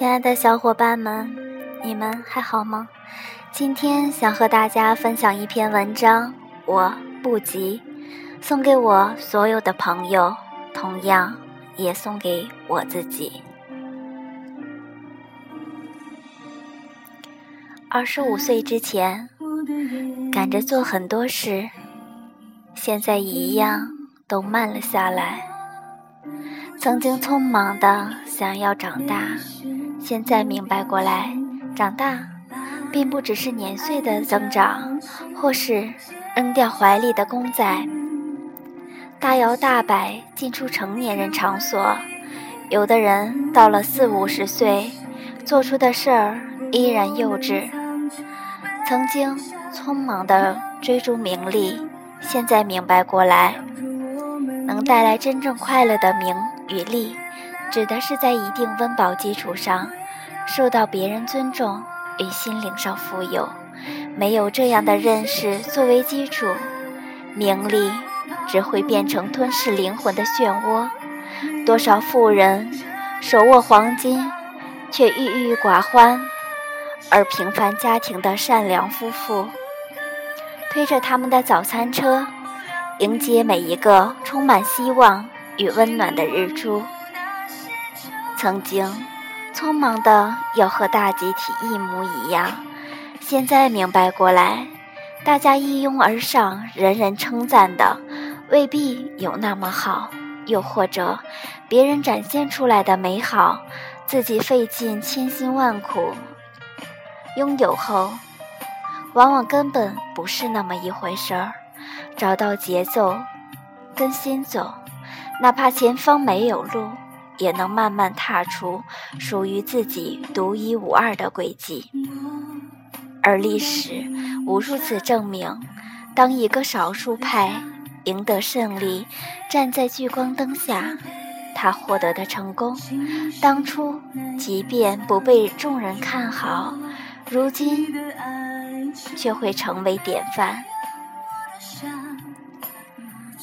亲爱的小伙伴们，你们还好吗？今天想和大家分享一篇文章，我不急，送给我所有的朋友，同样也送给我自己。二十五岁之前，赶着做很多事，现在一样都慢了下来。曾经匆忙的想要长大，现在明白过来，长大并不只是年岁的增长，或是扔掉怀里的公仔，大摇大摆进出成年人场所。有的人到了四五十岁，做出的事儿依然幼稚。曾经匆忙的追逐名利，现在明白过来，能带来真正快乐的名。与利，指的是在一定温饱基础上，受到别人尊重与心灵上富有。没有这样的认识作为基础，名利只会变成吞噬灵魂的漩涡。多少富人手握黄金，却郁郁寡欢；而平凡家庭的善良夫妇，推着他们的早餐车，迎接每一个充满希望。与温暖的日出，曾经匆忙的要和大集体一模一样，现在明白过来，大家一拥而上，人人称赞的未必有那么好，又或者别人展现出来的美好，自己费尽千辛万苦拥有后，往往根本不是那么一回事儿。找到节奏，跟心走。哪怕前方没有路，也能慢慢踏出属于自己独一无二的轨迹。而历史无数次证明，当一个少数派赢得胜利，站在聚光灯下，他获得的成功，当初即便不被众人看好，如今却会成为典范。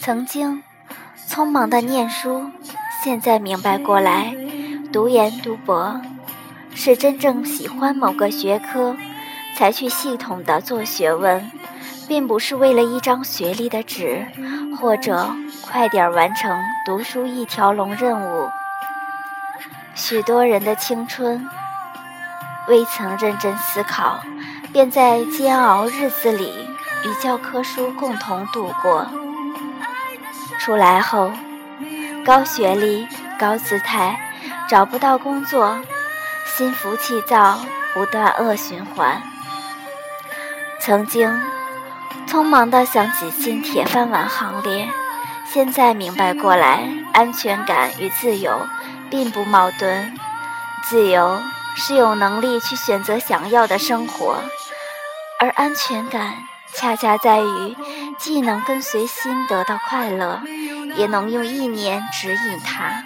曾经。匆忙的念书，现在明白过来，读研读博，是真正喜欢某个学科，才去系统的做学问，并不是为了一张学历的纸，或者快点完成读书一条龙任务。许多人的青春，未曾认真思考，便在煎熬日子里与教科书共同度过。出来后，高学历、高姿态，找不到工作，心浮气躁，不断恶循环。曾经匆忙的想挤进铁饭碗行列，现在明白过来，安全感与自由并不矛盾。自由是有能力去选择想要的生活，而安全感。恰恰在于，既能跟随心得到快乐，也能用意念指引它。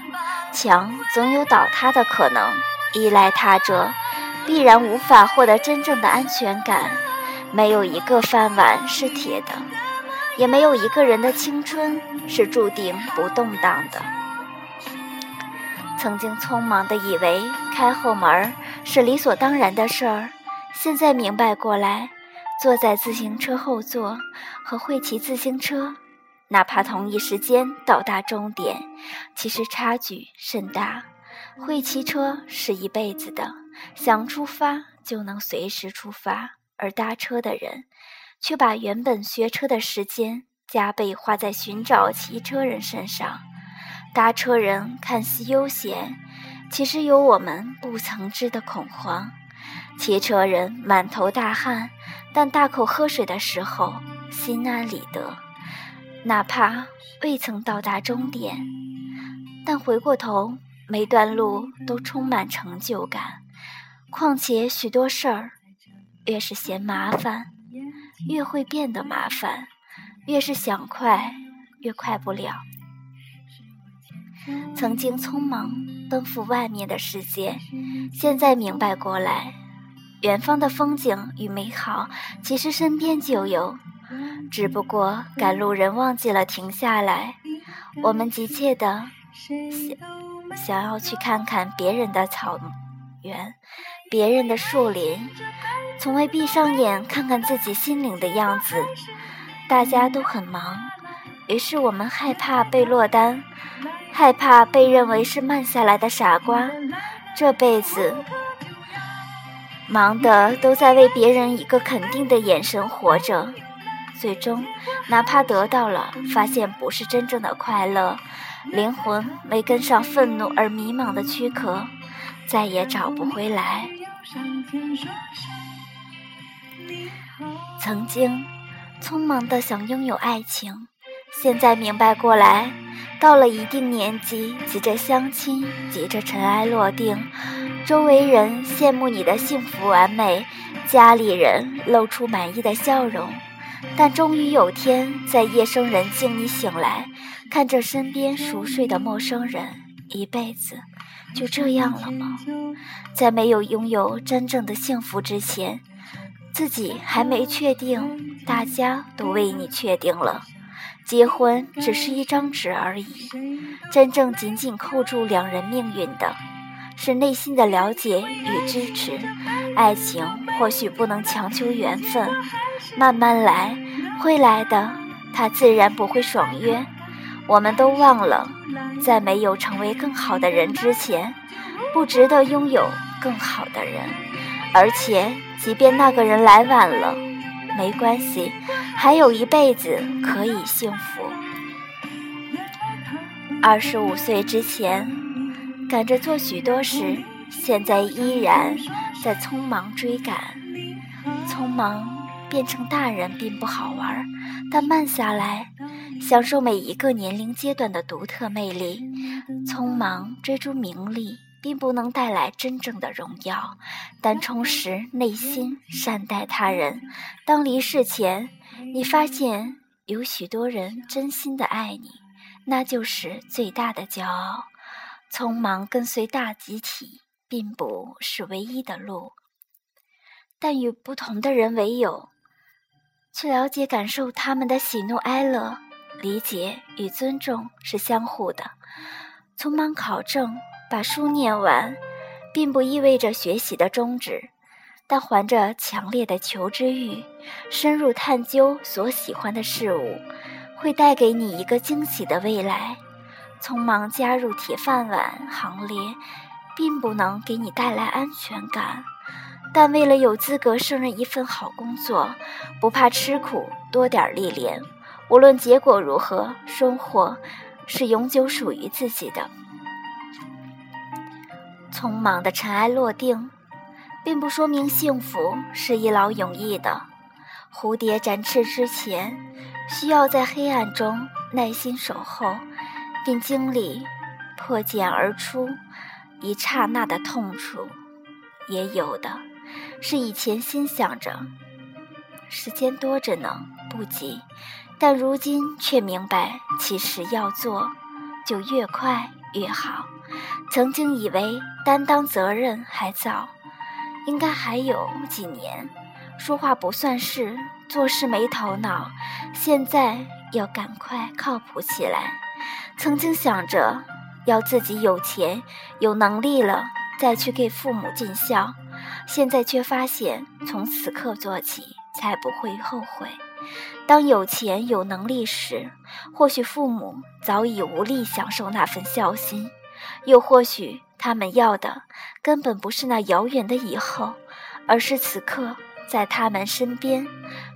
墙总有倒塌的可能，依赖他者，必然无法获得真正的安全感。没有一个饭碗是铁的，也没有一个人的青春是注定不动荡的。曾经匆忙的以为开后门是理所当然的事儿，现在明白过来。坐在自行车后座和会骑自行车，哪怕同一时间到达终点，其实差距甚大。会骑车是一辈子的，想出发就能随时出发；而搭车的人，却把原本学车的时间加倍花在寻找骑车人身上。搭车人看似悠闲，其实有我们不曾知的恐慌。骑车人满头大汗，但大口喝水的时候心安理得。哪怕未曾到达终点，但回过头，每段路都充满成就感。况且许多事儿，越是嫌麻烦，越会变得麻烦；越是想快，越快不了。曾经匆忙奔赴外面的世界，现在明白过来。远方的风景与美好，其实身边就有，只不过赶路人忘记了停下来。我们急切的想想要去看看别人的草原，别人的树林，从未闭上眼看看自己心灵的样子。大家都很忙，于是我们害怕被落单，害怕被认为是慢下来的傻瓜。这辈子忙的都在为别人一个肯定的眼神活着，最终哪怕得到了，发现不是真正的快乐，灵魂没跟上愤怒而迷茫的躯壳，再也找不回来。曾经匆忙的想拥有爱情，现在明白过来。到了一定年纪，急着相亲，急着尘埃落定，周围人羡慕你的幸福完美，家里人露出满意的笑容，但终于有天，在夜深人静，你醒来，看着身边熟睡的陌生人，一辈子就这样了吗？在没有拥有真正的幸福之前，自己还没确定，大家都为你确定了。结婚只是一张纸而已，真正紧紧扣住两人命运的，是内心的了解与支持。爱情或许不能强求缘分，慢慢来，会来的，他自然不会爽约。我们都忘了，在没有成为更好的人之前，不值得拥有更好的人。而且，即便那个人来晚了，没关系。还有一辈子可以幸福。二十五岁之前，赶着做许多事，现在依然在匆忙追赶。匆忙变成大人并不好玩，但慢下来，享受每一个年龄阶段的独特魅力。匆忙追逐名利，并不能带来真正的荣耀，但充实内心，善待他人。当离世前。你发现有许多人真心的爱你，那就是最大的骄傲。匆忙跟随大集体，并不是唯一的路，但与不同的人为友，去了解、感受他们的喜怒哀乐，理解与尊重是相互的。匆忙考证，把书念完，并不意味着学习的终止。但怀着强烈的求知欲，深入探究所喜欢的事物，会带给你一个惊喜的未来。匆忙加入铁饭碗行列，并不能给你带来安全感。但为了有资格胜任一份好工作，不怕吃苦，多点历练。无论结果如何，生活是永久属于自己的。匆忙的尘埃落定。并不说明幸福是一劳永逸的。蝴蝶展翅之前，需要在黑暗中耐心守候，并经历破茧而出一刹那的痛楚。也有的是以前心想着时间多着呢，不急，但如今却明白，其实要做就越快越好。曾经以为担当责任还早。应该还有几年，说话不算事，做事没头脑。现在要赶快靠谱起来。曾经想着要自己有钱有能力了再去给父母尽孝，现在却发现从此刻做起才不会后悔。当有钱有能力时，或许父母早已无力享受那份孝心，又或许。他们要的根本不是那遥远的以后，而是此刻在他们身边，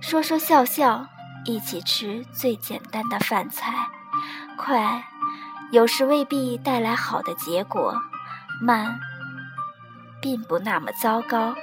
说说笑笑，一起吃最简单的饭菜。快，有时未必带来好的结果；慢，并不那么糟糕。